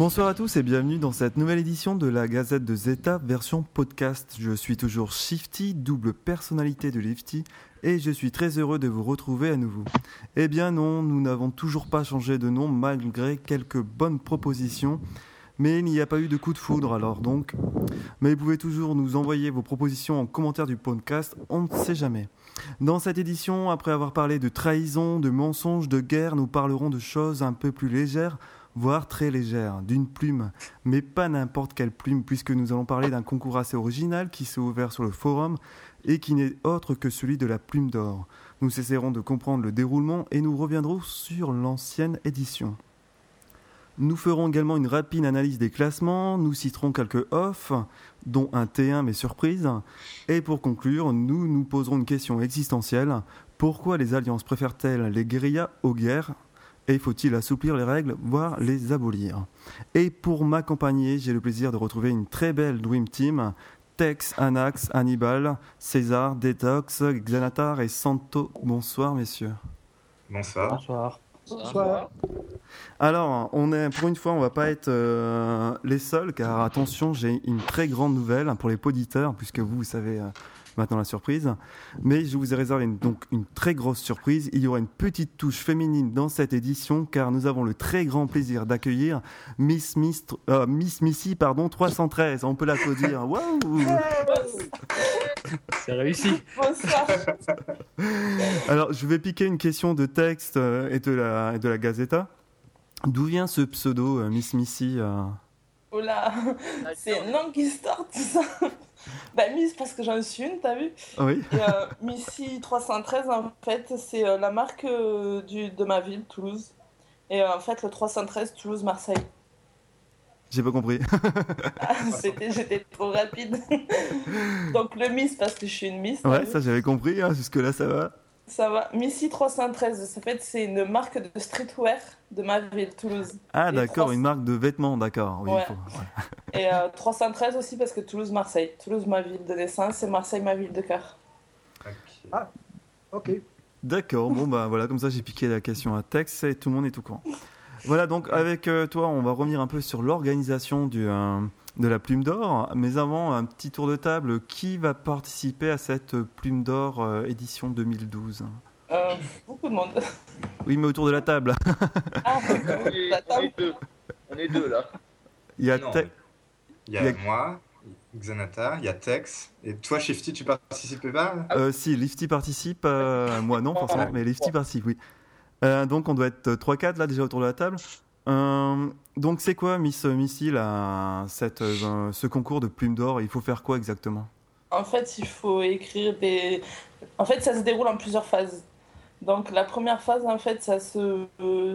Bonsoir à tous et bienvenue dans cette nouvelle édition de la Gazette de Zeta version podcast. Je suis toujours Shifty, double personnalité de Lifty, et je suis très heureux de vous retrouver à nouveau. Eh bien non, nous n'avons toujours pas changé de nom malgré quelques bonnes propositions. Mais il n'y a pas eu de coup de foudre alors donc. Mais vous pouvez toujours nous envoyer vos propositions en commentaire du podcast, on ne sait jamais. Dans cette édition, après avoir parlé de trahison, de mensonges, de guerre, nous parlerons de choses un peu plus légères, voire très légères, d'une plume. Mais pas n'importe quelle plume, puisque nous allons parler d'un concours assez original qui s'est ouvert sur le forum et qui n'est autre que celui de la plume d'or. Nous cesserons de comprendre le déroulement et nous reviendrons sur l'ancienne édition. Nous ferons également une rapide analyse des classements, nous citerons quelques off, dont un T1 mais surprise, et pour conclure, nous nous poserons une question existentielle. Pourquoi les alliances préfèrent-elles les guérillas aux guerres? Et faut-il assouplir les règles, voire les abolir? Et pour m'accompagner, j'ai le plaisir de retrouver une très belle Dream Team. Tex, Anax, Hannibal, César, Detox, Xanatar et Santo. Bonsoir messieurs. Bonsoir. Bonsoir. Bonsoir. Alors, on est pour une fois, on va pas être euh, les seuls, car attention, j'ai une très grande nouvelle pour les poditeurs, puisque vous, vous savez euh, maintenant la surprise. Mais je vous ai réservé une, donc une très grosse surprise. Il y aura une petite touche féminine dans cette édition, car nous avons le très grand plaisir d'accueillir Miss, Miss, euh, Miss Missy pardon, 313. On peut l'applaudir. Waouh C'est réussi. Bonsoir. Alors, je vais piquer une question de texte euh, et de la, et de la Gazeta. D'où vient ce pseudo, euh, Miss Missy euh? Oh là, c'est une longue histoire tout ça. Bah Miss parce que j'en suis une, t'as vu? Oui. Et euh, Missy 313 en fait c'est euh, la marque euh, du, de ma ville, Toulouse. Et en fait le 313 Toulouse-Marseille. J'ai pas compris. Ah, C'était, j'étais trop rapide. Donc le Miss parce que je suis une Miss. Ouais, vu? ça j'avais compris. hein, Jusque-là, ça va. Ça va. Missy 313, en fait c'est une marque de streetwear de ma ville, Toulouse. Ah, d'accord, 300 une marque de vêtements, d'accord. Oui, Ouais. il faut- ouais. Et euh, 313 aussi parce que Toulouse-Marseille. Toulouse ma ville de naissance et Marseille ma ville de cœur. Ok. Ok. D'accord, bon, bah voilà, comme ça j'ai piqué la question à Tex et tout le monde est au courant. Voilà, donc avec euh, toi, on va revenir un peu sur l'organisation du, euh, de la Plume d'Or. Mais avant, un petit tour de table. Qui va participer à cette Plume d'Or euh, édition 2012 Euh, beaucoup de monde. Oui, mais autour de la table. Ah, On est, on deux. On est deux là. Il y a Non. Il y a Il y a- moi, Xanatar, il y a Tex, et toi, Shifty, tu participes pas? Euh, si, Lifty participe, euh, moi non forcément, mais Lifty participe, oui. Euh, donc on doit être 3-4 là déjà autour de la table. Euh, donc c'est quoi Miss Missy là, cette, euh, ce concours de plume d'or? Il faut faire quoi exactement? En fait, il faut écrire des. En fait, ça se déroule en plusieurs phases. Donc, la première phase, en fait, ça se,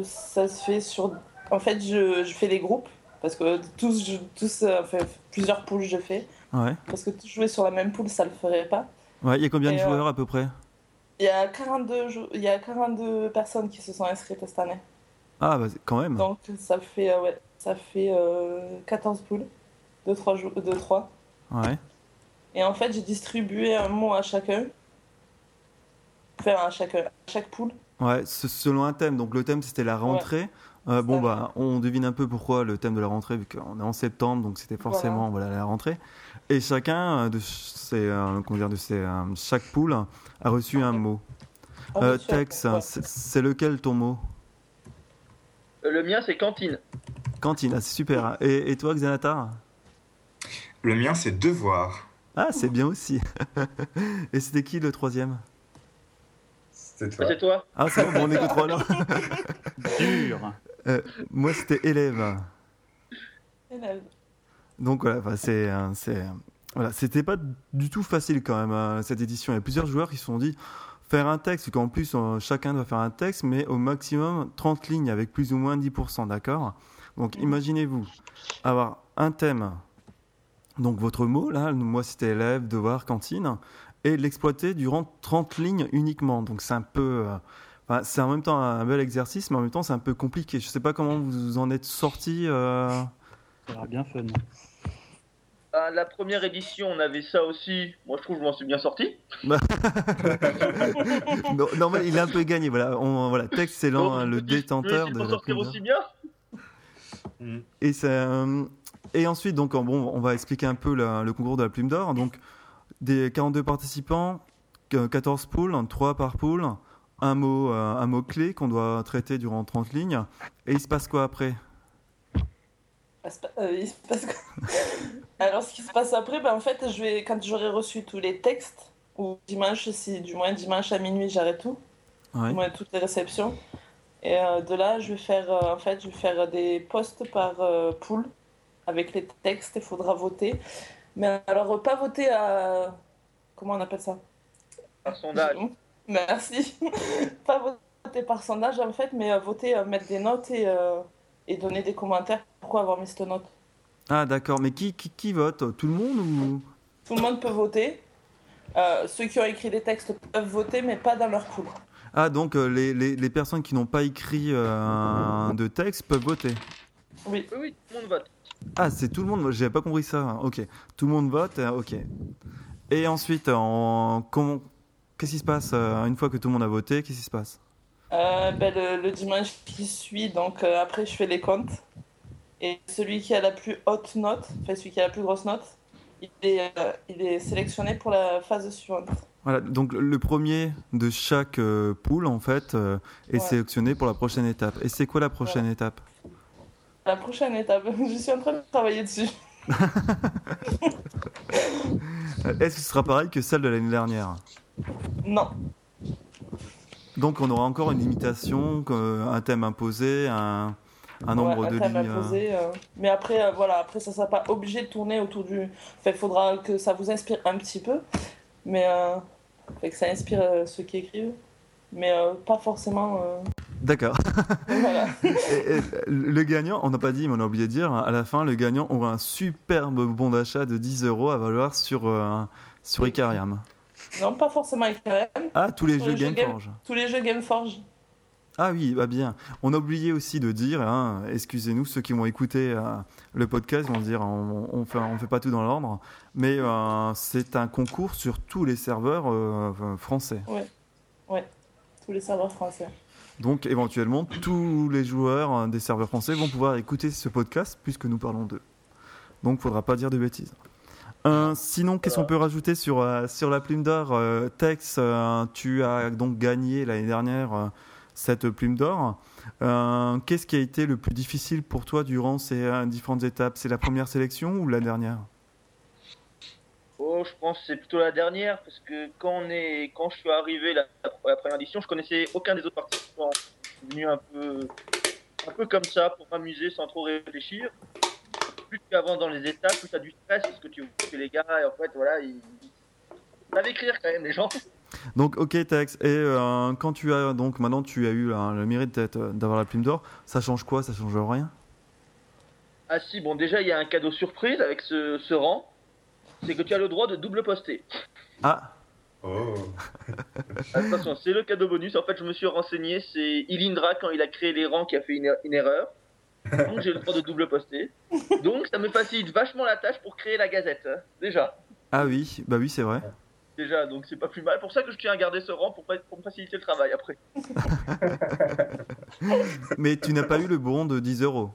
ça se fait sur. En fait, je, je fais des groupes. Parce que tous, je- tous euh, enfin, plusieurs poules, je fais. Ouais. Parce que jouer sur la même poule, ça le ferait pas. Ouais, il y a combien de euh, joueurs à peu près? Il y a 42, jou- il y a 42 personnes qui se sont inscrites cette année. Ah bah quand même. Donc, ça fait, euh, ouais, ça fait euh, 14 poules de 3, de 3. Ouais. Et en fait, j'ai distribué un mot à chacun. Enfin, à chacun, à chaque poule. Ouais, selon un thème. Donc le thème c'était la rentrée. Euh, bon bah on devine un peu pourquoi le thème de la rentrée vu qu'on est en septembre donc c'était forcément voilà. la rentrée. Et chacun euh, de ces euh, comment dire de ces euh, chaque poule a reçu un mot. Euh, Tex, c'est lequel ton mot? Euh, Le mien c'est cantine. Cantine, ah, c'est super. Et, et toi, Xanatar Le mien, c'est devoir. Ah, c'est bien aussi. et c'était qui le troisième? C'était Ah, toi. c'est toi Ah, c'est bon, bon, on est que trois là. Dur. Moi, c'était élève. Élève. Donc voilà, enfin, c'est, euh, c'est, euh, voilà, c'était pas du tout facile quand même euh, cette édition. Il y a plusieurs joueurs qui se sont dit faire un texte, qu'en plus euh, chacun doit faire un texte, mais au maximum 30 lignes avec plus ou moins 10%, d'accord? Donc imaginez-vous avoir un thème, donc votre mot là, moi c'était élève, devoir, cantine, et l'exploiter durant 30 lignes uniquement. Donc c'est un peu, euh, enfin, c'est en même temps un bel exercice, mais en même temps c'est un peu compliqué. Je sais pas comment vous en êtes sorti. euh, Ça a l'air bien fun. Ah, La première édition on avait ça aussi. Moi je trouve que je m'en suis bien sorti. non, non, mais il a un peu gagné. Voilà, on, voilà texte, c'est l'an- Donc, le détenteur de sortir plume d'or. aussi bien. Et, ça, euh, et ensuite, donc, bon, on va expliquer un peu la- le concours de la plume d'or. Donc, des 42 participants, que- 14 poules, 3 par poule, un mot, euh, un mot clé qu'on doit traiter durant 30 lignes. Et il se passe quoi après? Euh, il se passe quoi? Alors, ce qui se passe après, ben, en fait, je vais, quand j'aurai reçu tous les textes, ou dimanche, si du moins dimanche à minuit, j'arrête tout, Ouais. du moins toutes les réceptions. Et euh, de là, je vais faire, euh, en fait, je vais faire des posts par euh, pool avec les textes. Il faudra voter. Mais alors, euh, pas voter à. Comment on appelle ça? Un sondage. Merci. pas voter par sondage, en fait, mais euh, voter, euh, mettre des notes et, euh, et donner des commentaires. Pourquoi avoir mis cette note Ah, d'accord. Mais qui, qui, qui vote? Tout le monde ou? Tout le monde peut voter. Euh, ceux qui ont écrit des textes peuvent voter, mais pas dans leur pool. Ah, donc euh, les, les, les personnes qui n'ont pas écrit euh, de texte peuvent voter. Oui. Oui, oui, tout le monde vote. Ah, c'est tout le monde. J'avais pas compris ça. Ok. Tout le monde vote. Ok. Et ensuite, en... comment... qu'est-ce qui se passe une fois que tout le monde a voté Qu'est-ce qui se passe? Euh, ben, le, le dimanche qui suit, donc euh, après je fais les comptes. Et celui qui a la plus haute note, enfin celui qui a la plus grosse note, il est, euh, il est sélectionné pour la phase suivante. Voilà. Donc le premier de chaque euh, poule en fait euh, est Ouais. sélectionné pour la prochaine étape. Et c'est quoi la prochaine étape? La prochaine étape, je suis en train de travailler dessus. Est-ce que ce sera pareil que celle de l'année dernière? Non, Donc on aura encore une limitation, un thème imposé, un, un nombre Ouais, un de lignes. euh, euh, Mais après, euh, voilà, après ça sera pas obligé de tourner autour du. Enfin, il faudra que ça vous inspire un petit peu, mais euh... fait que ça inspire ceux qui écrivent, mais pas forcément. D'accord. Voilà. Et- et le gagnant, on n'a pas dit, mais on a oublié de dire, à la fin, le gagnant aura un superbe bon d'achat de 10 euros à valoir sur, sur Icarium. Non, pas forcément RM, Ah, tous les Sur jeux les jeux Gameforge. tous les jeux Gameforge. Ah oui, bah bien. On a oublié aussi de dire, hein, excusez-nous, ceux qui vont écouter euh, le podcast vont dire, on, on fait, on fait pas tout dans l'ordre, mais euh, c'est un concours sur tous les serveurs euh, français. Tous les serveurs français. Donc éventuellement, tous les joueurs des serveurs français vont pouvoir écouter ce podcast puisque nous parlons d'eux. Donc faudra pas dire de bêtises. Euh, sinon, qu'est-ce qu'on peut rajouter sur, euh, sur la plume d'or euh, Tex, tu as donc gagné l'année dernière cette plume d'or. Euh, qu'est-ce qui a été le plus difficile pour toi durant ces euh, différentes étapes? C'est la première sélection ou la dernière? Oh, je pense que c'est plutôt la dernière, parce que quand, je suis arrivé la, la première édition, je connaissais aucun des autres participants. Je suis venu un peu, un peu comme ça, pour m'amuser sans trop réfléchir. Plus tu avances dans les étapes, plus tu as du stress, parce que tu vois que les gars, en fait, voilà, ils ils savent écrire quand même, les gens. Donc, ok, Tex. Et euh, quand tu as donc maintenant tu as eu là, le mérite d'être- d'avoir la plume d'or, ça change quoi? Ça change rien? Ah si, bon, déjà, il y a un cadeau surprise avec ce, ce rang. C'est que tu as le droit de double poster. Ah, Oh. Attention, c'est le cadeau bonus. En fait, je me suis renseigné. C'est Ilindra, quand il a créé les rangs, qui a fait une, une erreur. Donc, j'ai le droit de double poster. Donc, ça me facilite vachement la tâche pour créer la gazette. hein, Déjà. ah oui, bah oui, c'est vrai. Déjà, donc c'est pas plus mal. Pour ça que je tiens à garder ce rang pour, me faciliter le travail après. Mais tu n'as pas eu le bon de 10 euros.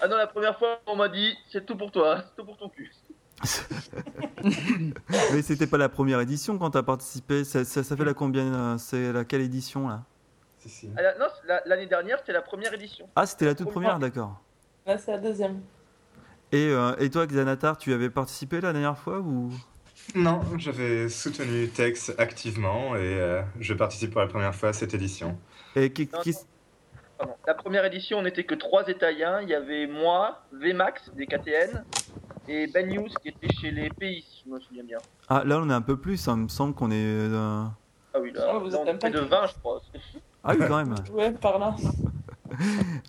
Ah non, la première fois, on m'a dit c'est tout pour toi, c'est tout pour ton cul. Mais c'était pas la première édition quand tu as participé. Ça, ça, ça fait la combien C'est la quelle édition là? Si, si. Ah, non, l'année dernière, c'était la première édition. Ah, c'était la toute première, d'accord. Là, c'est la deuxième. Et, euh, et toi, Xanatar, tu avais participé la dernière fois ou? Non, j'avais soutenu Tex activement et euh, je participe pour la première fois à cette édition. Et qui, Non, qui- Pardon. La première édition, on n'était que trois Italiens. Il y avait moi, VMAX des KTN et Ben News qui était chez les pays, si je me souviens bien. Ah, là, on est un peu plus. Ça me semble qu'on est. euh, Ah oui, là, Ah, vous là, êtes on un était de paquet. 20, je crois. Ah oui, quand même. Ouais, par là.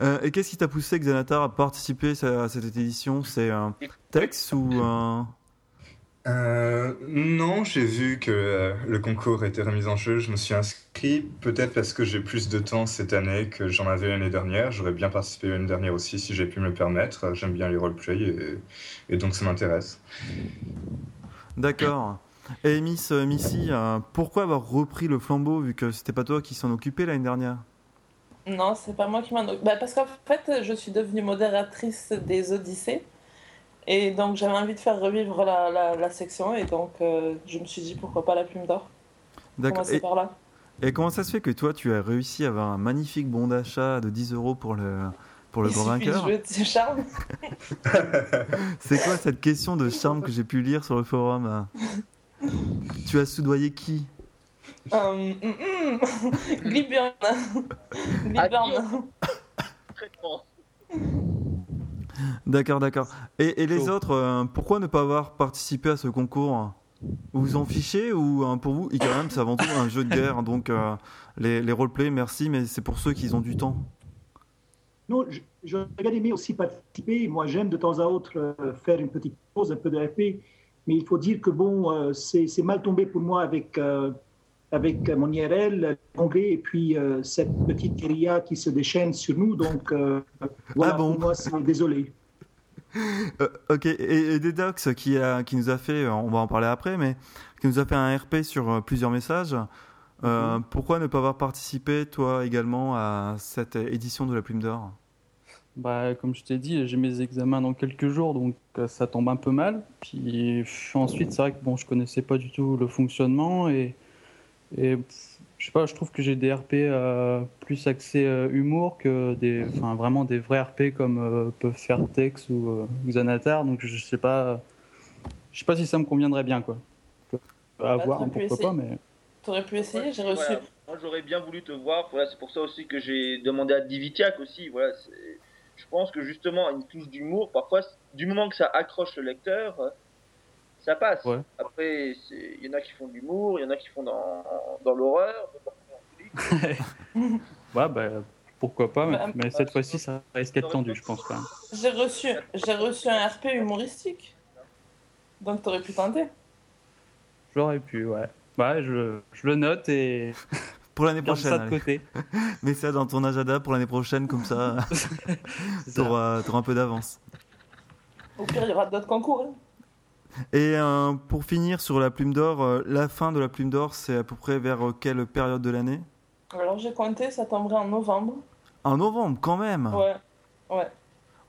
Euh, et qu'est-ce qui t'a poussé, Xanatar, à participer à cette édition? C'est un texte ou un. Euh, non, j'ai vu que euh, le concours était remis en jeu. Je me suis inscrit, peut-être parce que j'ai plus de temps cette année que j'en avais l'année dernière. J'aurais bien participé l'année dernière aussi si j'ai pu me le permettre. J'aime bien les roleplay et, et donc ça m'intéresse. D'accord. Et Miss euh, Missy, euh, pourquoi avoir repris le flambeau vu que c'était pas toi qui s'en occupais l'année dernière? Non, c'est pas moi qui m'en occupe. Bah, parce qu'en fait, je suis devenue modératrice des Odyssées. Et donc, j'avais envie de faire revivre la, la, la section. Et donc, euh, je me suis dit pourquoi pas la plume d'or. D'accord. Et, par là. et comment ça se fait que toi, tu as réussi à avoir un magnifique bon d'achat de 10 euros pour le, pour le grand vainqueur de charme. C'est quoi cette question de charme que j'ai pu lire sur le forum hein? Tu as soudoyé qui? Euh, hum, hum. Gliburn. Gliburn. Traitement. D'accord, d'accord. Et, et les autres, euh, pourquoi ne pas avoir participé à ce concours Vous vous en fichez ou euh, pour vous, quand même, c'est avant tout un jeu de guerre, donc euh, les, les roleplays, merci, mais c'est pour ceux qui ont du temps. Non, je- j'aurais bien aimé aussi participer. Moi, j'aime de temps à autre euh, faire une petite pause, un peu de RP. Mais il faut dire que bon, euh, c'est c'est mal tombé pour moi avec, euh, avec mon IRL, l'anglais, et puis euh, cette petite guérilla qui se déchaîne sur nous. Donc, euh, voilà, Ah bon? pour moi, c'est désolé. Euh, ok, et, et Dedox qui, a, qui nous a fait, euh, on va en parler après, mais qui nous a fait un RP sur euh, plusieurs messages. Euh, Pourquoi ne pas avoir participé, toi également, à cette édition de la Plume d'Or? Bah, comme je t'ai dit, j'ai mes examens dans quelques jours, donc ça tombe un peu mal. Puis ensuite, c'est vrai que bon, je connaissais pas du tout le fonctionnement et, et pff, je sais pas, je trouve que j'ai des RP euh, plus axés euh, humour que des, enfin vraiment des vrais RP comme euh, peuvent faire Tex ou euh, Xanatar. Donc je sais pas, je sais pas si ça me conviendrait bien quoi. À Bah, voir, t'aurais pu pourquoi essayer. pas, mais T'aurais pu essayer, j'ai Voilà. reçu. Moi, j'aurais bien voulu te voir. Voilà, c'est pour ça aussi que j'ai demandé à Divitiac aussi. Voilà, je pense que justement, une touche d'humour, parfois, du moment que ça accroche le lecteur, euh, ça passe. Ouais. Après, il y en a qui font de l'humour, il y en a qui font dans, dans l'horreur. ouais, bah pourquoi pas. Mais, Bah, mais cette fois-ci, ça risque d'être tendu, je pense. J'ai reçu, j'ai reçu un RP humoristique. Donc, t'aurais pu tenter. J'aurais pu, ouais. Ouais, je, je le note et Pour l'année prochaine, ça de côté. mets ça dans ton agenda pour l'année prochaine, comme ça, t'auras un peu d'avance. Au pire, il y aura d'autres concours. hein. Et euh, pour finir sur la Plume d'Or, euh, la fin de la Plume d'Or, c'est à peu près vers euh, quelle période de l'année? Alors, j'ai compté, ça tomberait en novembre. En novembre, quand même Ouais. Ouais.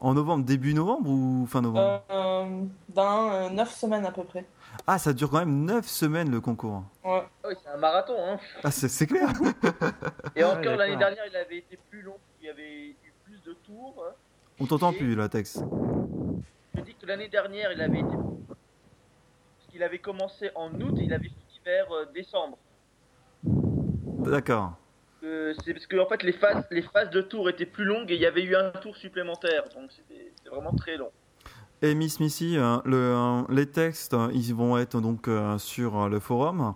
En novembre, début novembre ou fin novembre? Euh, dans 9 semaines à peu près. Ah, ça dure quand même 9 semaines le concours. Ouais. Ah oui, c'est un marathon. Hein. Ah, c'est c'est clair Et encore, l'année dernière, il avait été plus long. Il y avait eu plus de tours. hein. On t'entend plus, la texte. Je dis que l'année dernière, il avait été. Parce qu'il avait commencé en août et il avait fini vers euh, décembre. D'accord. Euh, c'est parce que en fait les phases, les phases de tour étaient plus longues et il y avait eu un tour supplémentaire, donc c'était vraiment très long. Et Miss Missy, euh, le, les textes, ils vont être donc sur le forum.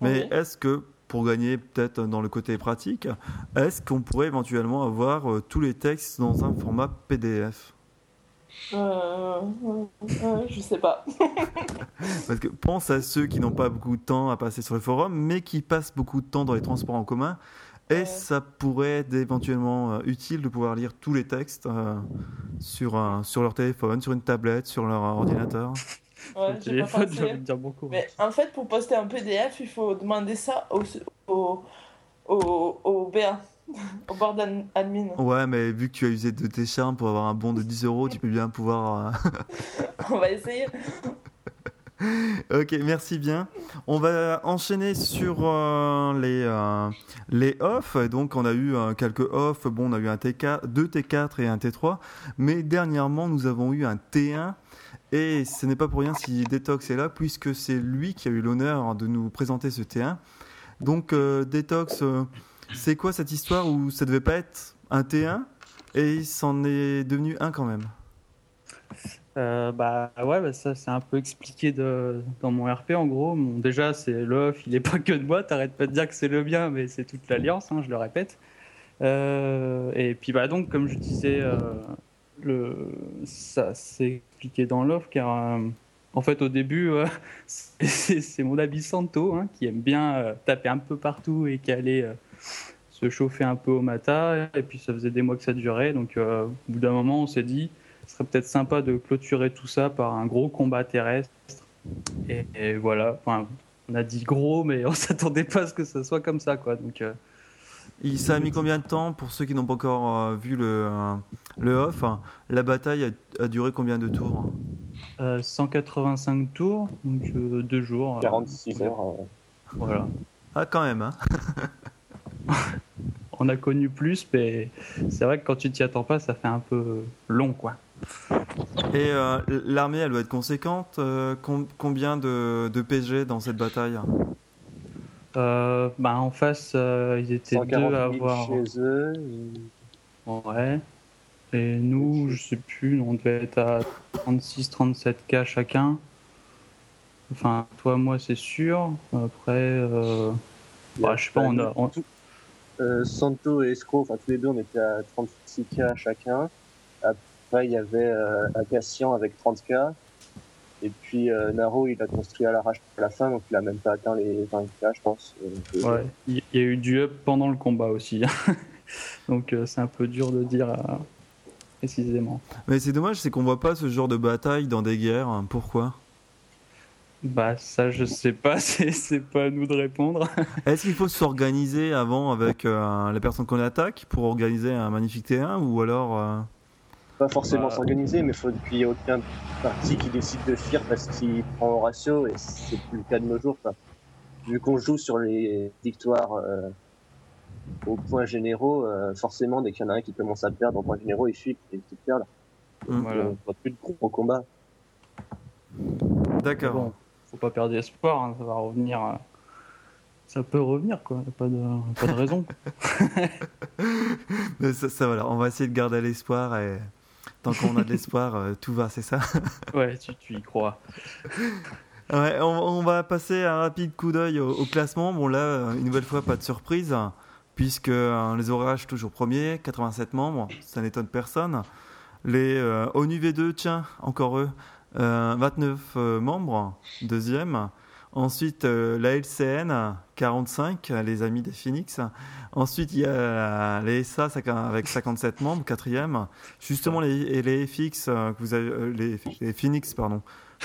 Mais est-ce que, pour gagner peut-être dans le côté pratique, est-ce qu'on pourrait éventuellement avoir tous les textes dans un format PDF Euh, euh, euh, je sais pas. Parce que pense à ceux qui n'ont pas beaucoup de temps à passer sur le forum, mais qui passent beaucoup de temps dans les transports en commun. Et Ouais. ça pourrait être éventuellement euh, utile de pouvoir lire tous les textes euh, sur, sur leur téléphone, sur une tablette, sur leur ordinateur? Ouais, Le j'ai pas téléphone, j'ai envie pensé. de dire beaucoup. Mais en fait, pour poster un PDF, il faut demander ça au, au, au, au BA, au board ad- admin. Ouais, mais vu que tu as usé de tes charmes pour avoir un bon de 10 euros, tu peux bien pouvoir. euh, On va essayer. Ok, merci bien. On va enchaîner sur euh, les, euh, les off. Donc, on a eu euh, quelques off. Bon, on a eu un T4, deux T4 et un T3. Mais dernièrement, nous avons eu un T1. Et ce n'est pas pour rien si Detox est là, puisque c'est lui qui a eu l'honneur de nous présenter ce T1. Donc, Detox, c'est quoi cette histoire où ça devait pas être un T1 et il s'en est devenu un quand même? Euh, bah ouais, bah, ça c'est un peu expliqué dans mon RP en gros. Déjà, c'est l'off, il est pas que de moi, t'arrêtes pas de dire que c'est le bien, mais c'est toute l'alliance, hein, je le répète. Euh, et puis bah donc, comme je disais, euh, ça c'est expliqué dans l'off car en fait au début, c'est mon ami Santo hein, qui aime bien taper un peu partout et qui allait se chauffer un peu au matin. Et puis ça faisait des mois que ça durait, donc euh, au bout d'un moment on s'est dit ce serait peut-être sympa de clôturer tout ça par un gros combat terrestre. Et, et voilà, enfin, on a dit gros, mais on s'attendait pas à ce que ça soit comme ça, quoi. Donc, euh, Il, ça a mis combien de temps pour ceux qui n'ont pas encore euh, vu le, euh, le off hein, La bataille a, a duré combien de tours? Euh, 185 tours, donc euh, deux jours. euh, 46 heures. euh, Voilà. Ah, quand même, hein? On a connu plus, mais c'est vrai que quand tu t'y attends pas, ça fait un peu long, quoi. Et euh, l'armée, elle doit être conséquente. euh, com- combien de, de PG dans cette bataille? Euh, bah, en face, euh, ils étaient 140 deux à 000 avoir. chez eux. et- Ouais. Et nous, je sais plus, on devait être à 36-37K chacun. Enfin, toi, moi, c'est sûr. Après, euh... bah, je sais pas, on a. on- Euh, Santo et Escro, enfin tous les deux, on était à 36K chacun. Après, il y avait euh, Acacian avec 30K. Et puis euh, Naro, il a construit à l'arrache à la fin, donc il a même pas atteint les 20K, je pense. Euh, Ouais, il y a eu du up pendant le combat aussi. Donc, euh, c'est un peu dur de dire euh, précisément. Mais c'est dommage, c'est qu'on voit pas ce genre de bataille dans des guerres. Pourquoi? Bah, ça, je sais pas, c'est c'est pas à nous de répondre. Est-ce qu'il faut s'organiser avant avec euh, la personne qu'on attaque pour organiser un magnifique T1 ou alors euh, Pas forcément Bah. s'organiser, mais faut qu'il n'y ait aucun parti qui décide de fuir parce qu'il prend au ratio, et c'est plus le cas de nos jours. quoi. Vu qu'on joue sur les victoires euh, aux points généraux, euh, forcément, dès qu'il y en a un qui commence à perdre aux points généraux, il fuit, et il perd. hmm, Voilà. On voit plus de gros combat. D'accord. Bon, faut pas perdre espoir, hein, ça va revenir. euh, Ça peut revenir, quoi. Y a pas de, pas de raison. Mais ça, ça, voilà, on va essayer de garder l'espoir et tant qu'on a de l'espoir, euh, tout va, c'est ça? ouais, tu, tu y crois. Ouais, on, on va passer un rapide coup d'œil au, au classement. Bon là, euh, une nouvelle fois, pas de surprise, puisque euh, les orages toujours premiers, 87 membres, ça n'étonne personne. Les euh, ONU V2, tiens, encore eux, 29 euh, membres, deuxième. Ensuite, euh, la LCN, 45, les amis des Phoenix. Ensuite, il y a les SA avec 57 membres, quatrième. Justement, les, les FX, euh, que vous avez, euh, les, les Phoenix, pardon,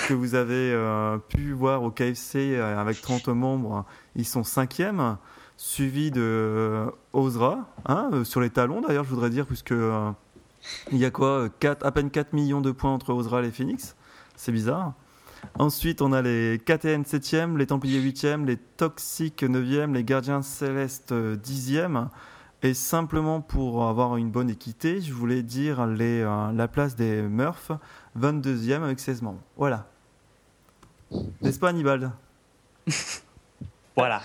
que vous avez euh, pu voir au KFC euh, avec 30 membres, ils sont cinquième, suivi de euh, Ozra, hein, euh, sur les talons d'ailleurs, je voudrais dire, puisque euh, il y a quoi euh, 4, À peine 4 millions de points entre Ozra et les Phoenix, c'est bizarre. Ensuite, on a les KTN 7e, les Templiers 8e, les Toxiques 9e, les Gardiens Célestes 10e. Et simplement pour avoir une bonne équité, je voulais dire les, euh, la place des Murphs, 22e avec 16 membres. Voilà. N'est-ce pas Hannibal Voilà.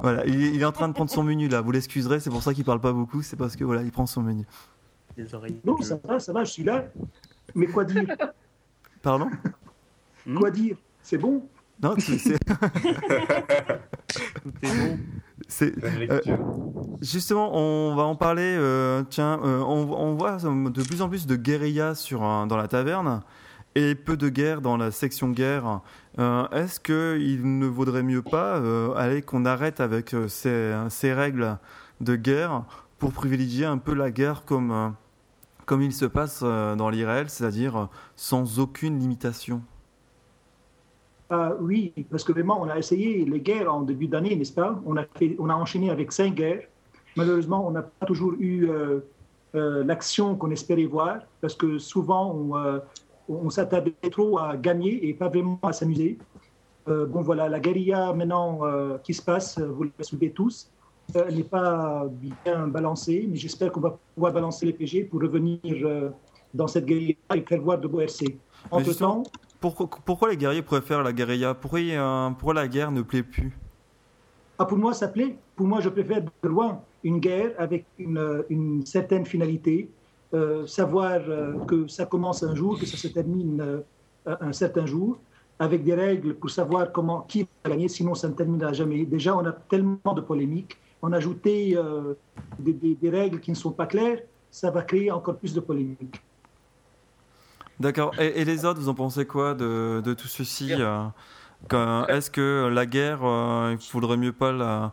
Voilà, il, il est en train de prendre son menu là, vous l'excuserez, c'est pour ça qu'il parle pas beaucoup, c'est parce que voilà, il prend son menu. Les oreilles. Non, ça va, ça va, je suis là. Mais quoi dire? Pardon Hmm Quoi dire? C'est bon? Non, c'est- c'est- Tout est bon. lecture. Justement, on va en parler. euh, tiens, euh, on, on voit de plus en plus de guérilla sur, un- dans la taverne et peu de guerre dans la section guerre. Euh, Est-ce qu'il ne vaudrait mieux pas euh, aller qu'on arrête avec euh, ces, ces règles de guerre pour privilégier un peu la guerre comme, euh, comme il se passe euh, dans l'IRL, c'est-à-dire euh, sans aucune limitation Ah Oui, parce que vraiment, on a essayé les guerres en début d'année, n'est-ce pas? On a, on a enchaîné avec cinq guerres. Malheureusement, on n'a pas toujours eu euh, euh, l'action qu'on espérait voir, parce que souvent, on, euh, on trop à gagner et pas vraiment à s'amuser. Euh, bon, voilà, la guérilla maintenant euh, qui se passe, euh, vous le soulevez tous, euh, elle n'est pas bien balancée, mais j'espère qu'on va pouvoir balancer les PG pour revenir euh, dans cette guérilla et faire voir de beaux RC. Entre-temps, pourquoi, pourquoi les guerriers préfèrent la guérilla? Pourquoi, euh, pourquoi la guerre ne plaît plus? Ah, pour moi, ça plaît. Pour moi, je préfère de loin une guerre avec une, une certaine finalité. Euh, savoir euh, que ça commence un jour, que ça se termine euh, un certain jour, avec des règles pour savoir comment qui va gagner, sinon ça ne terminera jamais. Déjà, on a tellement de polémiques. On a ajouté euh, des, des- des règles qui ne sont pas claires, ça va créer encore plus de polémiques. D'accord. Et, et les autres, vous en pensez quoi de, de tout ceci euh, Est-ce que la guerre, euh, il faudrait mieux pas la,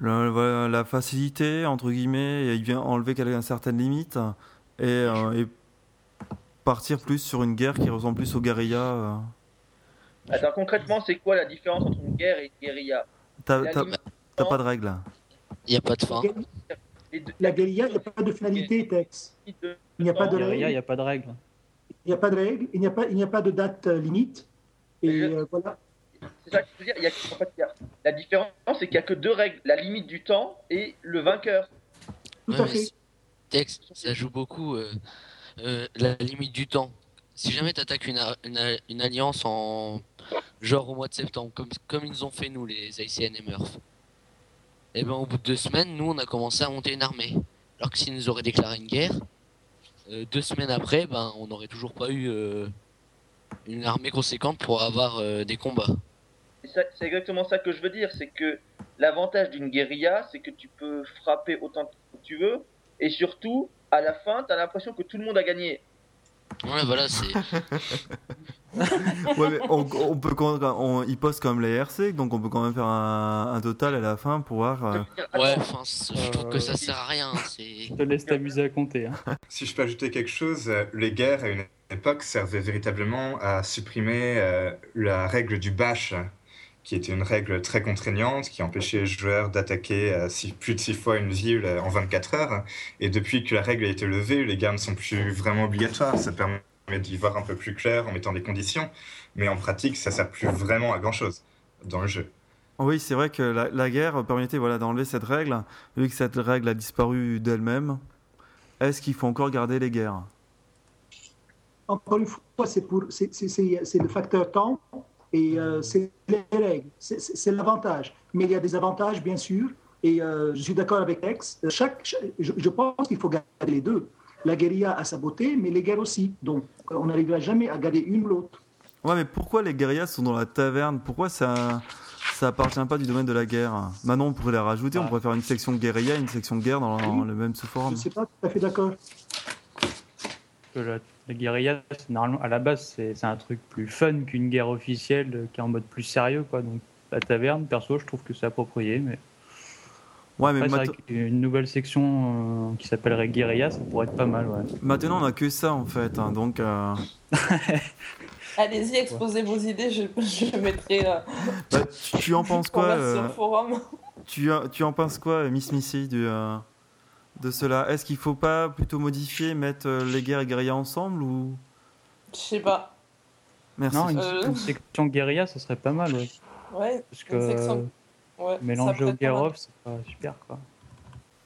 la, la faciliter, entre guillemets, et il vient enlever quelques certaines limites et, euh, et partir plus sur une guerre qui ressemble plus aux guérillas euh? Attends, concrètement, c'est quoi la différence entre une guerre et une guérilla? La limite- t'as pas de règle Il n'y a pas de fin. La guérilla, il n'y a pas de finalité, Tex. Il n'y a pas de Guérilla, il règle, n'y a pas de règle. il n'y a pas de règle, il n'y a pas, il n'y a pas de date euh, limite. Et euh, voilà. C'est ça que je veux dire. Il y a, en fait, il y a- la différence, c'est qu'il n'y a que deux règles la limite du temps et le vainqueur. Tout Ouais, à mais fait. c- Tex, ça joue beaucoup euh, euh, la limite du temps. Si jamais tu attaques une, alliance en genre au mois de septembre, comme, comme ils ont fait nous, les ICN et Murph, et ben au bout de deux semaines, nous on a commencé à monter une armée. Alors que s'ils nous auraient déclaré une guerre, euh, deux semaines après, ben on n'aurait toujours pas eu euh, une armée conséquente pour avoir euh, des combats. C'est exactement ça que je veux dire. C'est que l'avantage d'une guérilla, c'est que tu peux frapper autant que tu veux. Et surtout, à la fin, tu as l'impression que tout le monde a gagné. Ouais, voilà, c'est. Ouais, mais on, on peut quand on, ils postent comme les RC, donc on peut quand même faire un, un total à la fin pour voir. euh, Ouais, enfin, je trouve que ça sert à rien. Je te laisse t'amuser à compter. hein. Si je peux ajouter quelque chose, les guerres à une époque servaient véritablement à supprimer euh, la règle du bash, qui était une règle très contraignante qui empêchait les joueurs d'attaquer euh, six- plus de six fois une ville en 24 heures. Et depuis que la règle a été levée, les guerres ne sont plus vraiment obligatoires. Ça permet d'y voir un peu plus clair en mettant des conditions. Mais en pratique, ça sert plus vraiment à grand-chose dans le jeu. Oui, c'est vrai que la, la guerre permettait voilà, d'enlever cette règle. Vu que cette règle a disparu d'elle-même, est-ce qu'il faut encore garder les guerres? Encore une fois, c'est pour, c'est, c'est, c'est, c'est le facteur temps et euh, c'est les règles, c'est, c'est, c'est l'avantage. Mais il y a des avantages, bien sûr, et euh, je suis d'accord avec Tex. Chaque, chaque- je, je pense qu'il faut garder les deux. La guérilla a sa beauté, mais les guerres aussi. Donc, on n'arrivera jamais à garder une ou l'autre. Ouais, mais pourquoi les guérillas sont dans la taverne? Pourquoi ça ça appartient pas du domaine de la guerre? Maintenant, on pourrait les rajouter. On Ah. pourrait faire une section guérilla, une section guerre dans Oui. le même Je sous-forum. ne suis pas tout à fait d'accord. que la, la guérilla, normalement, à la base, c'est c'est un truc plus fun qu'une guerre officielle euh, qui est en mode plus sérieux. Quoi. Donc, la taverne, perso, je trouve que c'est approprié. Mais, Ouais, mais après, qu'une nouvelle section euh, qui s'appellerait guérilla, ça pourrait être pas mal. Ouais. maintenant, on a que ça en fait. hein, donc, euh, Allez-y, exposez vos idées, je, je mettrai euh, bah, tu, tu en penses quoi converse sur euh, le forum. tu, tu en penses quoi, Miss Missy, euh, de cela? Est-ce qu'il faut pas plutôt modifier, mettre euh, les guerres et guérillas ensemble ou? Je sais pas. Merci. Non, une, Euh. une section guérilla, ça serait pas mal. Ouais. Ouais, Parce Une que section- ouais. mélanger au off, c'est pas super. Quoi.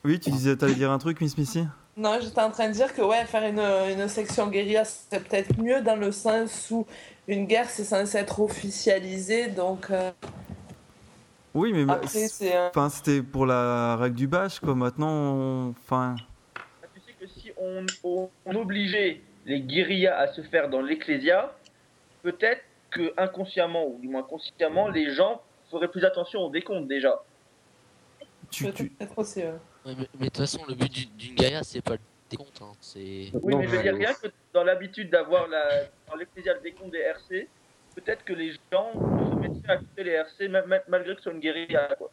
Oui, tu disais, t'allais dire un truc, Miss Missy? Non, j'étais en train de dire que ouais, faire une, une section guérilla, c'est peut-être mieux dans le sens où une guerre, c'est censé être officialisé. Donc euh, Oui, mais enfin, c'était pour la règle du bash, quoi. Maintenant, on- enfin, Ah, Tu sais que si on, on- on obligeait les guérillas à se faire dans l'ecclésia, peut-être que inconsciemment, ou du moins consciemment, les gens feraient plus attention au décompte déjà. tu, tu- Peut-être aussi. ouais. Ouais, mais de toute façon, le but du- d'une guérilla, c'est pas le décompte. Hein. C'est. Oui, Non, mais je veux dire, rien que dans l'habitude d'avoir la, dans l'ecclésia le décompte des RC, peut-être que les gens se mettraient à les RC malgré que ce soit une guérilla. Quoi.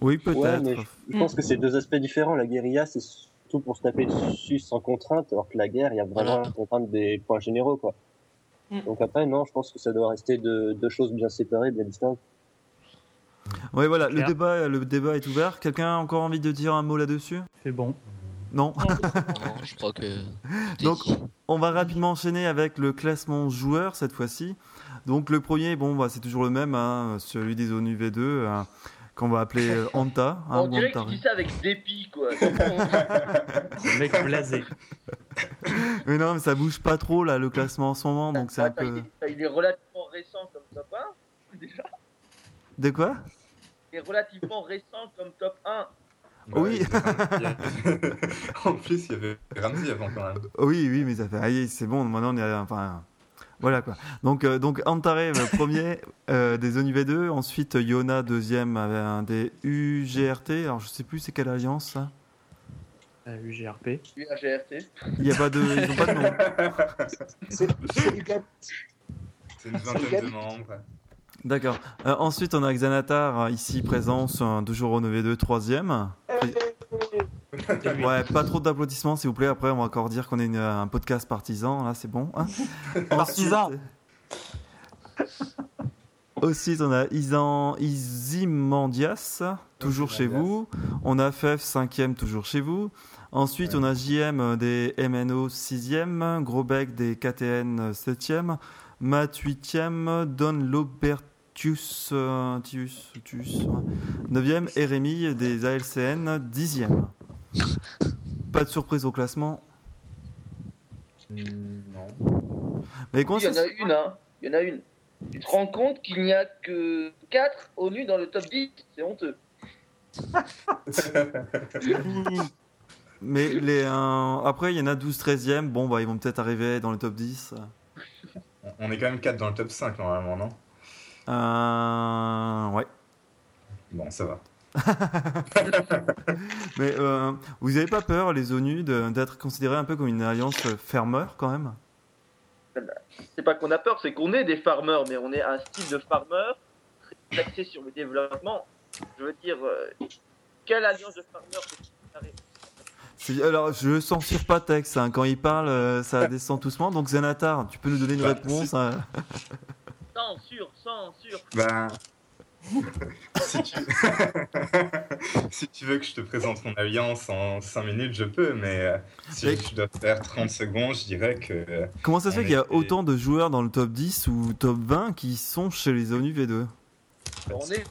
oui, peut-être. je pense que c'est deux aspects différents. La guérilla, c'est surtout pour se taper dessus sans contrainte, alors que la guerre, il y a vraiment Voilà. la contrainte des points généraux, quoi. Mm. Donc après, non, je pense que ça doit rester deux, deux choses bien séparées, bien distinctes. Oui, voilà, le débat, le débat est ouvert. Quelqu'un a encore envie de dire un mot là-dessus? C'est bon. Non Non, je crois que. Donc. On va rapidement enchaîner avec le classement joueur cette fois-ci. Donc le premier, bon, bah, c'est toujours le même, hein, celui des ONU V2, euh, qu'on va appeler euh, Anta. hein, On dirait Guantare. qu'il dit ça avec dépit, quoi. Le mec blasé. Mais non, mais ça bouge pas trop là, le classement en ce moment, donc c'est un Attends, peu. il, est, relativement récent comme top 1, déjà. De quoi? Il est relativement récent comme top 1. Oui. en plus, il y avait Ramsey avant quand même. Oui, oui, mais ça fait. Aïe, c'est bon, maintenant on est. à- Enfin. Voilà quoi. Donc, euh, donc Antare, euh, premier euh, des ONU V2. Ensuite, Yona, deuxième avec un des UGRT. Alors, je sais plus c'est quelle alliance ça. Euh, UGRP. UAGRT. Il y a pas de. Ils ont pas de nom. C'est une vingtaine de membres. D'accord. Euh, ensuite, on a Xanatar euh, ici présent, un toujours au V2, troisième. Ouais, pas trop d'applaudissements s'il vous plaît. Après, on va encore dire qu'on est une- un podcast partisan. Là, c'est bon. hein. Partisan. Ensuite, on a Isan, Izimandias, toujours chez vous. On a Fef, 5e, toujours chez vous. Ensuite, on a JM des MNO 6e, Grosbec des KTN 7e, Matt 8e, Don Lobertius euh, Tius, Tius, ouais, 9e et Rémi des ALCN 10e. Pas de surprise au classement. non. Mais comment Il y en a une, hein. Il y en a une. Tu te rends compte qu'il n'y a que 4 ONU dans le top 10 C'est honteux. Mais les, euh, après, il y en a 12 13e. Bon, bah, ils vont peut-être arriver dans le top 10. On est quand même 4 dans le top 5 normalement, non? Euh, ouais. Bon, ça va. Mais euh, vous n'avez pas peur, les ONU, d'être considérés un peu comme une alliance fermeur quand même? C'est pas qu'on a peur, c'est qu'on est des farmers, mais on est un style de farmer très axé sur le développement. Je veux dire, euh, quelle alliance de farmers Alors, je censure pas Tex. hein. Quand il parle, euh, ça descend doucement. Donc, Zenatar, tu peux nous donner une Bah, réponse hein? Censure, censure. Ben. Si, tu... si tu veux que je te présente mon alliance en 5 minutes, je peux, mais euh, si Mais- je dois faire 30 secondes, je dirais que. euh, Comment ça se fait qu'il y a autant de joueurs dans le top 10 ou top 20 qui sont chez les ONU V2 On est.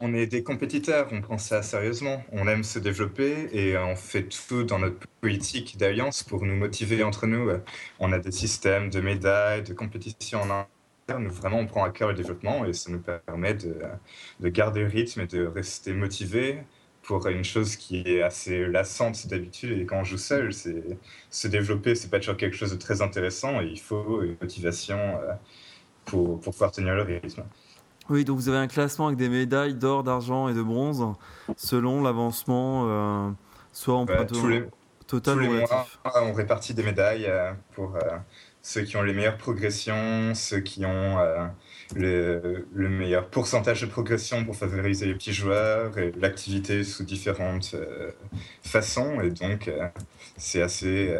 On des compétiteurs, on prend ça sérieusement, on aime se développer et on fait tout dans notre politique d'alliance pour nous motiver entre nous. On a des systèmes de médailles, de compétitions en vraiment on prend à cœur le développement et ça nous permet de, de garder le rythme et de rester motivé pour une chose qui est assez lassante d'habitude et quand on joue seul, c'est se développer, c'est pas toujours quelque chose de très intéressant et il faut une motivation euh, pour, pour pouvoir tenir le rythme. Oui, donc vous avez un classement avec des médailles d'or, d'argent et de bronze selon l'avancement, euh, soit en point tous les- total mois, on répartit des médailles euh, pour euh, ceux qui ont les meilleures progressions, ceux qui ont euh, le, le meilleur pourcentage de progression pour favoriser les petits joueurs, et l'activité sous différentes euh, façons. Et donc, euh, c'est assez.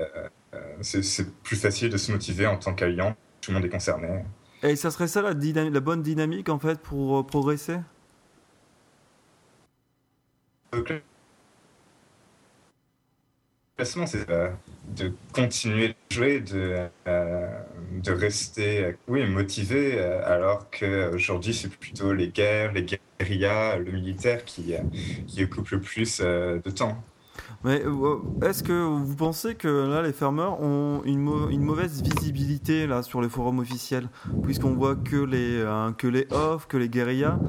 c'est plus facile de se motiver en tant qu'alliant. Tout le monde est concerné. Et ça serait ça la, bonne dynamique en fait pour progresser? Classement, c'est euh, de continuer de jouer, de, euh, de rester euh, oui, motivé, alors qu'aujourd'hui, c'est plutôt les guerres, les guérillas, le militaire qui, qui occupe le plus de temps. Mais euh, est-ce que vous pensez que là les fermeurs ont une, mau- une mauvaise visibilité là sur les forums officiels? Puisqu'on voit que les euh, que les off, que les guérillas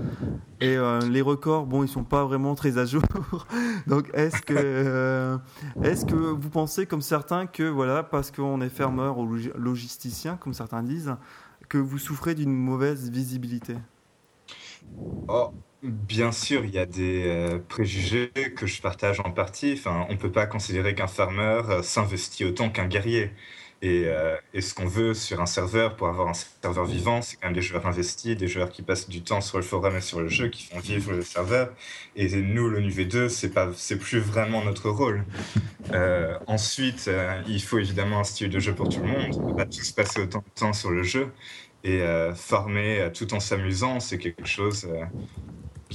et euh, les records bon ils sont pas vraiment très à jour. Donc est-ce que est-ce que vous pensez comme certains que voilà parce qu'on est fermeur ou logi- logisticien comme certains disent que vous souffrez d'une mauvaise visibilité? Oh, bien sûr, il y a des euh, préjugés que je partage en partie. Enfin, on ne peut pas considérer qu'un farmer euh, s'investit autant qu'un guerrier. Et, euh, et ce qu'on veut sur un serveur, pour avoir un serveur vivant, c'est quand même des joueurs investis, des joueurs qui passent du temps sur le forum et sur le jeu, qui font vivre le serveur. Et nous, le V2, c'est pas, c'est plus vraiment notre rôle. Ensuite, il faut évidemment un style de jeu pour tout le monde. On ne peut pas tous passer autant de temps sur le jeu. Et euh, tout en s'amusant, c'est quelque chose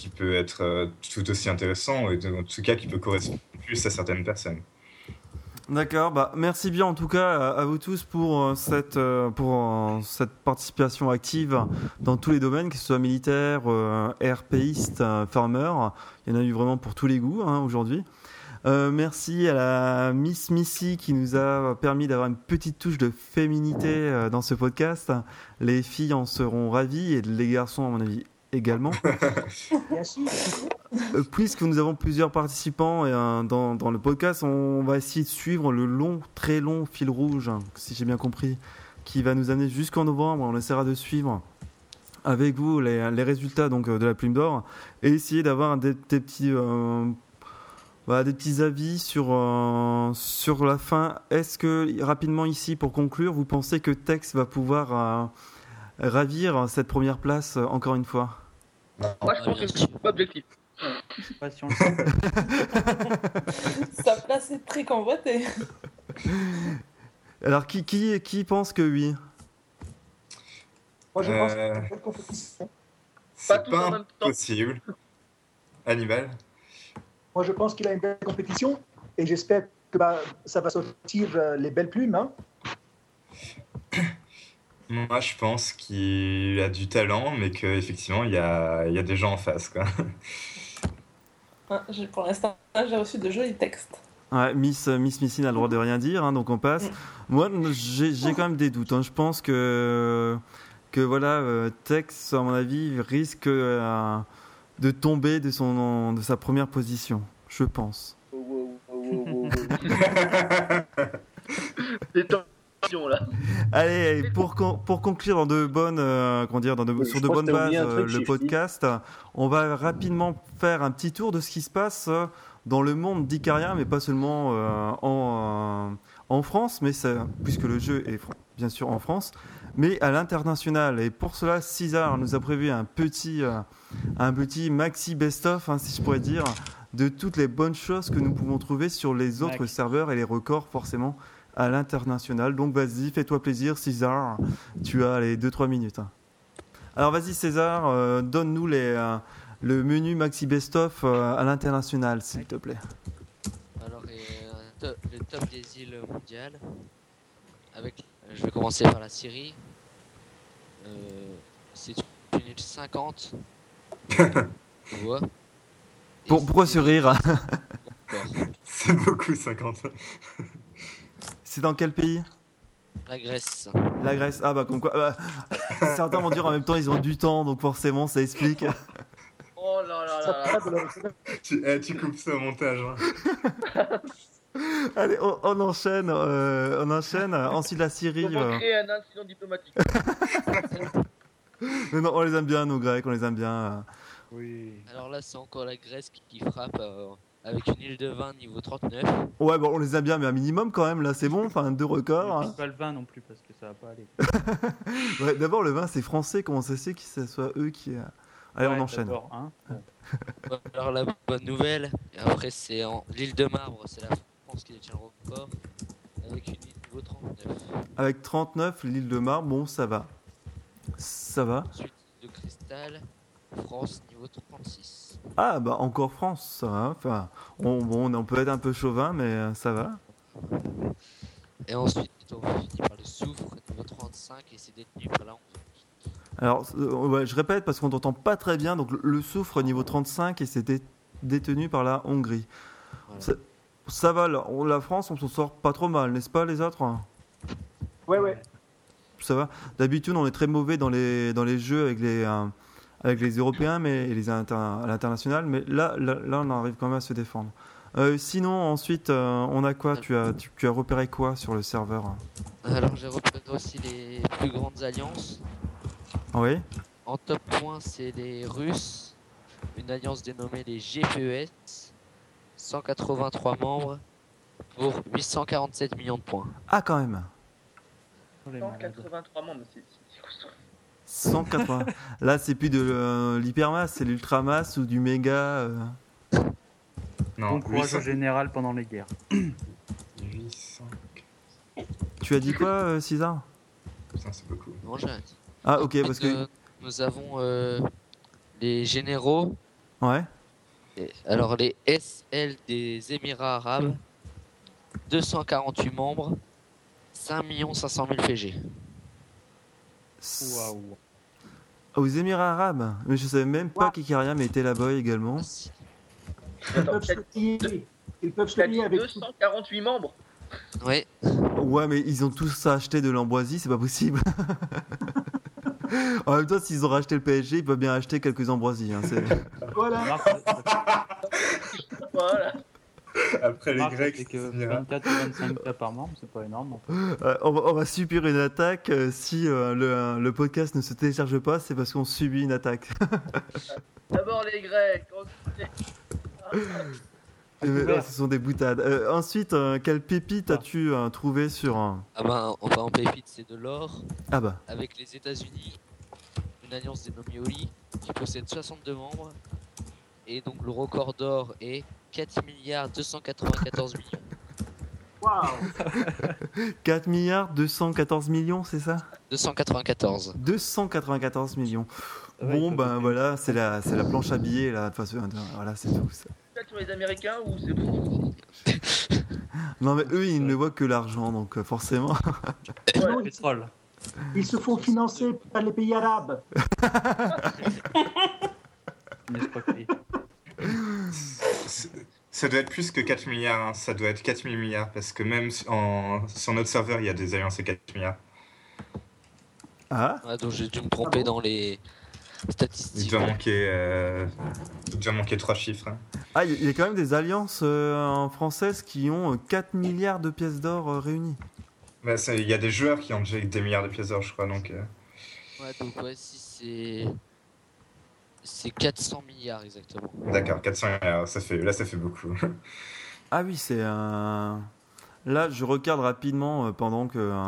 qui peut être euh, tout aussi intéressant et en tout cas qui peut correspondre plus à certaines personnes. D'accord, bah merci bien en tout cas à, vous tous pour euh, cette euh, pour cette participation active dans tous les domaines, que ce soit militaire, RPiste, farmer. Il y en a eu vraiment pour tous les goûts hein, aujourd'hui. Merci à la Miss Missy qui nous a permis d'avoir une petite touche de féminité dans ce podcast. Les filles en seront ravies et les garçons à mon avis également. Euh, Puisque nous avons plusieurs participants euh, dans, dans le podcast, on va essayer de suivre le long, très long fil rouge, hein, si j'ai bien compris, qui va nous amener jusqu'en novembre. On essaiera de suivre avec vous les, les résultats donc, euh, de la plume d'or et essayer d'avoir des, des petits, euh, voilà, des petits avis sur, euh, sur la fin. Est-ce que, rapidement ici, pour conclure, vous pensez que Tex va pouvoir ravir cette première place euh, encore une fois Moi, je pense que c'est l'objectif. Je sais pas si on le Sa place est très convoitée. Alors, qui, qui, qui pense que oui? Moi, je pense Euh, que c'est une belle compétition. C'est tous en pas même temps. impossible. Hannibal? Moi, je pense qu'il a une belle compétition et j'espère que bah, ça va sortir euh, les belles plumes. Hein. Moi, je pense qu'il a du talent, mais qu'effectivement, il y a, il y a des gens en face. Quoi. Ah, j'ai- Pour l'instant, j'ai reçu de jolis textes. Ouais, Miss, Miss Missine a le droit de rien dire, hein, donc on passe. Mm. Moi, j'ai quand même des doutes. hein. Je pense que, que voilà, euh, Tex, à mon avis, risque euh, de tomber de, son, de sa première position. Je pense. Oh, là. Allez, pour, con- pour conclure dans de bonnes, euh, comment dire, dans de- Je sur de bonnes bases euh, truc, le podcast, on va rapidement faire un petit tour de ce qui se passe euh, dans le monde d'Icaria, mais pas seulement euh, en, euh, en France, mais ça- puisque le jeu est bien sûr en France, mais à l'international. Et pour cela, César nous a prévu un petit, euh, un petit maxi best-of, hein, si je pourrais dire, de toutes les bonnes choses que nous pouvons trouver sur les autres Max. serveurs et les records forcément à l'international. Donc vas-y, fais-toi plaisir, César. Tu as les 2-3 minutes. hein. Alors vas-y, César, euh, donne-nous les, euh, le menu maxi best-of euh, à l'international, s'il te plaît. Alors, euh, le top des îles mondiales. Avec, euh, je vais commencer par la Syrie. Euh, c'est une île 50. tu vois. Et Pour- pourquoi c'est- se rire D'accord. C'est beaucoup, 50. C'est dans quel pays? La Grèce. La Grèce. Ah bah comme quoi. bah, certains vont dire en même temps ils ont du temps, donc forcément ça explique. Oh là là là là. tu, eh, tu coupes ça au montage. hein. Allez, on, on enchaîne. euh, on enchaîne. Ensuite la Syrie. Comment euh, créer un incident diplomatique mais non, on les aime bien, nos Grecs, on les aime bien. euh. Oui. Alors là, c'est encore la Grèce qui, qui frappe euh, avec une île de vin niveau 39. Ouais, bon, on les aime bien, mais un minimum quand même, là, c'est bon. Enfin, deux records. Hein. pas le vin non plus parce que ça va pas aller. Ouais, D'abord, le vin, c'est français. Comment ça se fait que ce soit eux qui. euh, Allez, Ouais, on enchaîne. hein. Alors la bonne nouvelle, et après c'est en l'île de Marbre, c'est la France qui détient le record avec une île niveau 39. Avec 39, l'île de Mar, bon, ça va. Ça va. Ensuite de cristal, France niveau 36. Ah, bah, encore France, ça va. Enfin, on, bon, on peut être un peu chauvin, mais euh, ça va. Et ensuite on finit par le soufre niveau 35 et c'est détenu par la Hongrie. Alors, euh, ouais, je répète parce qu'on t'entend pas très bien. Donc, le- soufre niveau 35 et c'était détenu par la Hongrie. Voilà. Ça, ça va, la, France, on s'en sort pas trop mal, n'est-ce pas, les autres? Ouais, ouais. Ça va. D'habitude, on est très mauvais dans les, dans les jeux avec les, euh, avec les Européens mais, et les inter- à l'international, mais là, là, là, on arrive quand même à se défendre. Euh, sinon, ensuite, euh, on a quoi? Tu as, tu, tu as repéré quoi sur le serveur? Alors j'ai repéré aussi les plus grandes alliances. Oui En top point c'est les Russes, une alliance dénommée les GPES, 183 membres pour 847 millions de points. Ah, quand même Oh, les malades. 183 membres. 180. Là, c'est plus de euh, l'hypermasse, c'est l'ultramasse ou du méga. euh. Non, Bon courage 800. au général pendant les guerres. 800. Tu as dit quoi, euh, César? Putain, c'est beaucoup. Non, j'ai rien dit. Ah, ok, parce que. nous avons euh, les généraux, Ouais. et- alors les SL des Émirats arabes, 248 membres, 5 500 000 PG. Waouh. Aux Émirats Arabes Mais je savais même pas Wow. qu'Ikaria mettait là-bas également. Ah. Ils Attends, lier dit avec 248 membres Ouais, Ouais, mais ils ont tous acheté de l'ambroisie, c'est pas possible. en même temps, s'ils ont racheté le PSG, ils peuvent bien acheter quelques ambroisies. hein, Voilà. Voilà. Après les remarque, Grecs, c'est que ça ira. 24 ou 25 cas par membre, c'est pas énorme. Euh, on, va, on va subir une attaque. euh, si euh, le, le podcast ne se télécharge pas, c'est parce qu'on subit une attaque. D'abord les Grecs, ensuite Eh ben, non, ce sont des boutades. Euh, ensuite, euh, quelle pépite as-tu euh, trouvé sur un. ah ben, on va en pépite, c'est de l'or, Ah bah. avec les États-Unis, une alliance dénommée OLI, qui possède 62 membres, et donc le record d'or est 4 milliards 294 millions. Waouh 4 milliards 214 millions, c'est ça? 294. 294 millions. Ouais, Bon, ben voilà, c'est la, c'est la planche à billets, là, de toute façon, voilà, c'est tout. ça. Peut-être sur les Américains ou c'est bon Non, mais eux, ils ne voient que l'argent, donc euh, forcément. Non, Le pétrole. Ils se font financer par les pays arabes. Ça doit être plus que 4 milliards, hein. ça doit être 4000 milliards, parce que même en- sur notre serveur, il y a des alliances et 4 milliards. Ah Ouais, donc j'ai dû me tromper Ah bon dans les Il statistiques. doit manquer, euh, il doit manquer 3 chiffres. hein. Ah, il y a quand même des alliances euh, françaises qui ont euh, 4 milliards de pièces d'or euh, réunies. Bah, Il y a des joueurs qui ont déjà des milliards de pièces d'or, je crois, donc... euh, Ouais, donc ouais, si c'est. C'est 400 milliards exactement. D'accord, 400 milliards, ça fait, là ça fait beaucoup. Ah oui, c'est un. Là, je regarde rapidement euh, pendant que euh,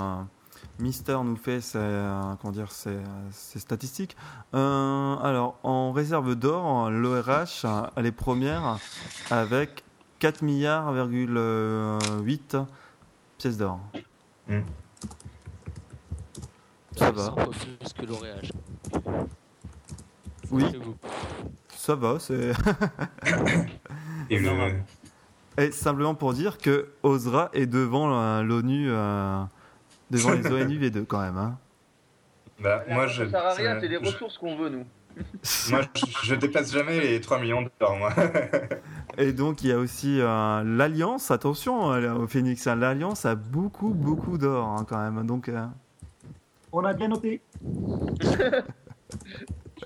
Mister nous fait ses, euh, comment dire, ses, ses statistiques. Euh, alors, en réserve d'or, l'ORH, elle est première avec 4 milliards, 8 pièces d'or. Hmm. Ça va, un peu plus que l'Oréal. Oui. Ça va, c'est. Et le... Et simplement pour dire que Osra est devant euh, l'ONU, euh, devant les ONU V2 quand même. Hein. bah, moi, je, Ça sert à rien, c'est les je- ressources qu'on veut, nous. moi, je, je dépasse jamais les 3 millions de dollars, moi. Et donc il y a aussi euh, l'Alliance, attention euh, au Phoenix, hein, l'Alliance a beaucoup beaucoup d'or hein, quand même. Donc euh, On a bien noté.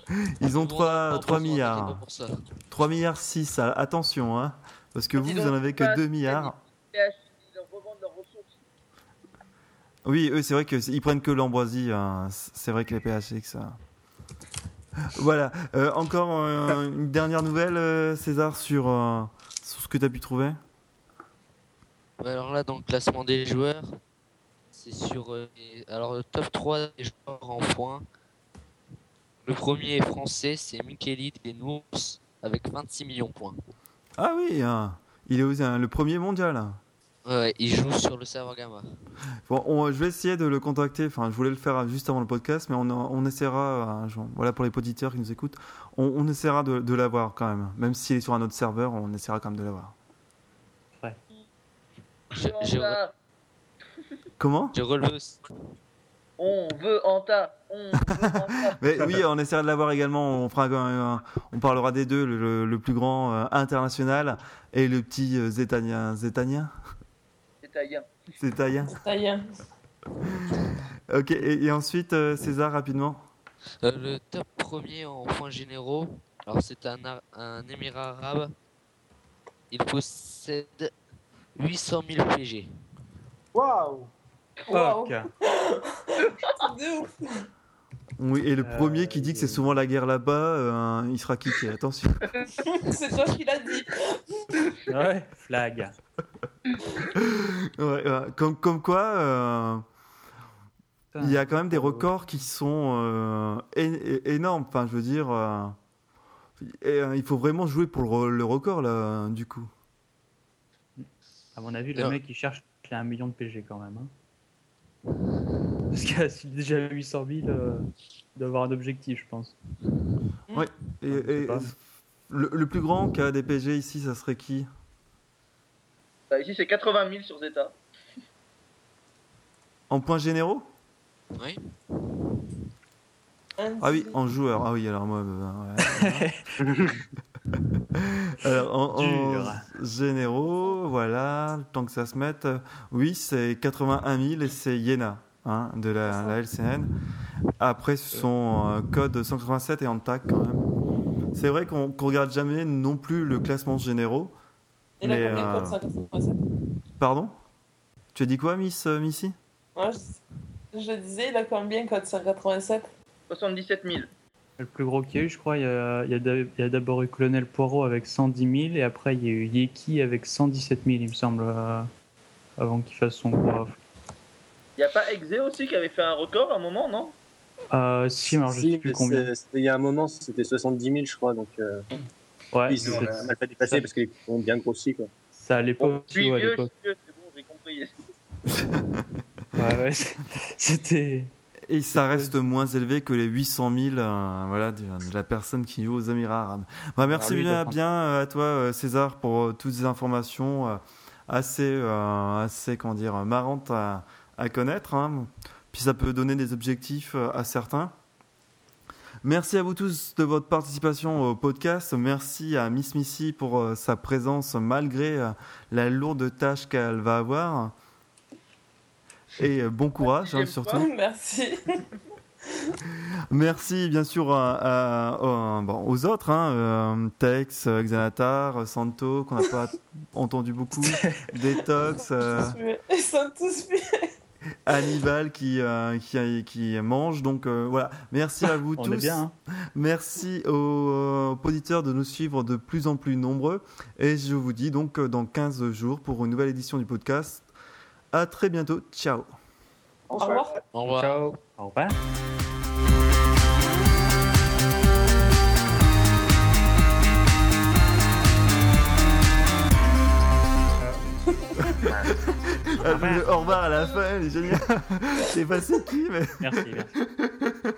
ils ont Tout le monde a 3, un 3 besoin, milliards. t'inquiète pas pour ça. 3 milliards 6, ah, attention, hein, parce que vous, vous en avez que 2 assez milliards. Ils revendent leurs ressources. Oui, eux c'est vrai qu'ils prennent que l'ambroisie, hein. c'est vrai que les PHX... euh. Voilà, Euh, encore euh, une dernière nouvelle euh, César sur, euh, sur ce que tu as pu trouver? Alors là, dans le classement des joueurs, c'est sur. euh, alors, le top 3 des joueurs en points. Le premier français, c'est Mikelid des Nours avec 26 millions de points. Ah oui, hein, il est aussi, hein, le premier mondial. Ouais, ouais, il joue sur le serveur Gamma. Bon, on- je vais essayer de le contacter. Enfin, je voulais le faire juste avant le podcast, mais on, on essaiera. genre, voilà pour les auditeurs qui nous écoutent, on, on essaiera de, de l'avoir quand même. Même s'il est sur un autre serveur, on essaiera quand même de l'avoir. Veut Anta, Comment? relevé aussi. On veut Anta, on veut Anta. Mais oui, on essaiera de l'avoir également. On fera, quand même un- on parlera des deux, le, le plus grand euh, international et le petit euh, zétanien. Zétanien. Zétanien. Est. Ok. Et, et ensuite, euh, César rapidement. Euh, le top premier en points généraux, alors c'est un, un émirat arabe. Il possède 800 000 PG. Waouh Fuck. De ouf. Oui. Et le Euh, premier qui dit que c'est souvent la guerre là-bas, euh, il sera kické. Attention. C'est toi qui l'as dit. Ouais, flag. Ouais, ouais. Comme, comme quoi, euh, il y a quand même des records qui sont euh, énormes. Enfin, je veux dire, euh, et, euh, il faut vraiment jouer pour le, re- le record là, du coup. À mon avis, le mec il cherche qu'il a un million de PG quand même. Hein. Parce qu'il a déjà 800 000, euh, il doit avoir un objectif, je pense. Et, sais et- le, le plus grand a des PG ici, ça serait qui? Bah, ici, c'est 80 000 sur Zeta. En points généraux? Oui. Ah oui, en joueur. Ah oui, alors moi. euh, ouais. alors, en, en Dur. généraux, voilà, le temps que ça se mette. euh, Oui, c'est 81 000 et c'est Yena hein, de la, la LCN. Après, ce sont euh, code 187 et Antac quand même. C'est vrai qu'on qu'on regarde jamais non plus le classement généraux. Il a Mais, combien euh, de code 187 Pardon? Tu as dit quoi, Miss euh, Missy? Ouais, je... je disais, il a combien code 187 77 000. Le plus gros qu'il y a eu, je crois, il y a, il il d'abord eu Colonel Poirot avec 110 000 et après il y a eu Yeki avec 117 000, il me semble, euh, avant qu'il fasse son gros off. Y a pas Exe aussi qui avait fait un record à un moment, non? Euh, si, alors je Si, sais plus mais combien. il y a un moment, c'était 70 000, je crois. Donc, euh, Ouais, c'est pas mal pas dépassé parce qu'ils ont bien grossi. Quoi. ça à l'époque Bon, ouais, c'est bon, j'ai compris. Ouais, ouais, c'était. Et ça reste moins élevé que les 800 000 euh, voilà, de, de la personne qui joue aux Émirats arabes. Bah, merci Ah oui, bien, euh, à toi, euh, César, pour toutes ces informations assez, euh, assez comment dire, marrantes à, à connaître. hein. Puis ça peut donner des objectifs à certains. Merci à vous tous de votre participation au podcast. Merci à Miss Missy pour sa présence malgré la lourde tâche qu'elle va avoir. Et euh, bon courage hein, surtout. Merci. Merci bien sûr à- à- à- bon, aux autres, hein, euh, Tex, euh, Xanatar, Santo, qu'on n'a pas entendu beaucoup, Detox, euh, Ils sont tous muets. Hannibal qui, euh, qui, qui mange. Donc euh, voilà, merci à vous On tous. est bien. hein. Merci aux, aux auditeurs de nous suivre de plus en plus nombreux. Et je vous dis donc dans 15 jours pour une nouvelle édition du podcast. À très bientôt. Ciao. Au revoir. Au revoir. Ciao. Au revoir. Ah, le au revoir à la fin, elle est géniale. Je sais pas c'est qui, mais. Merci, merci.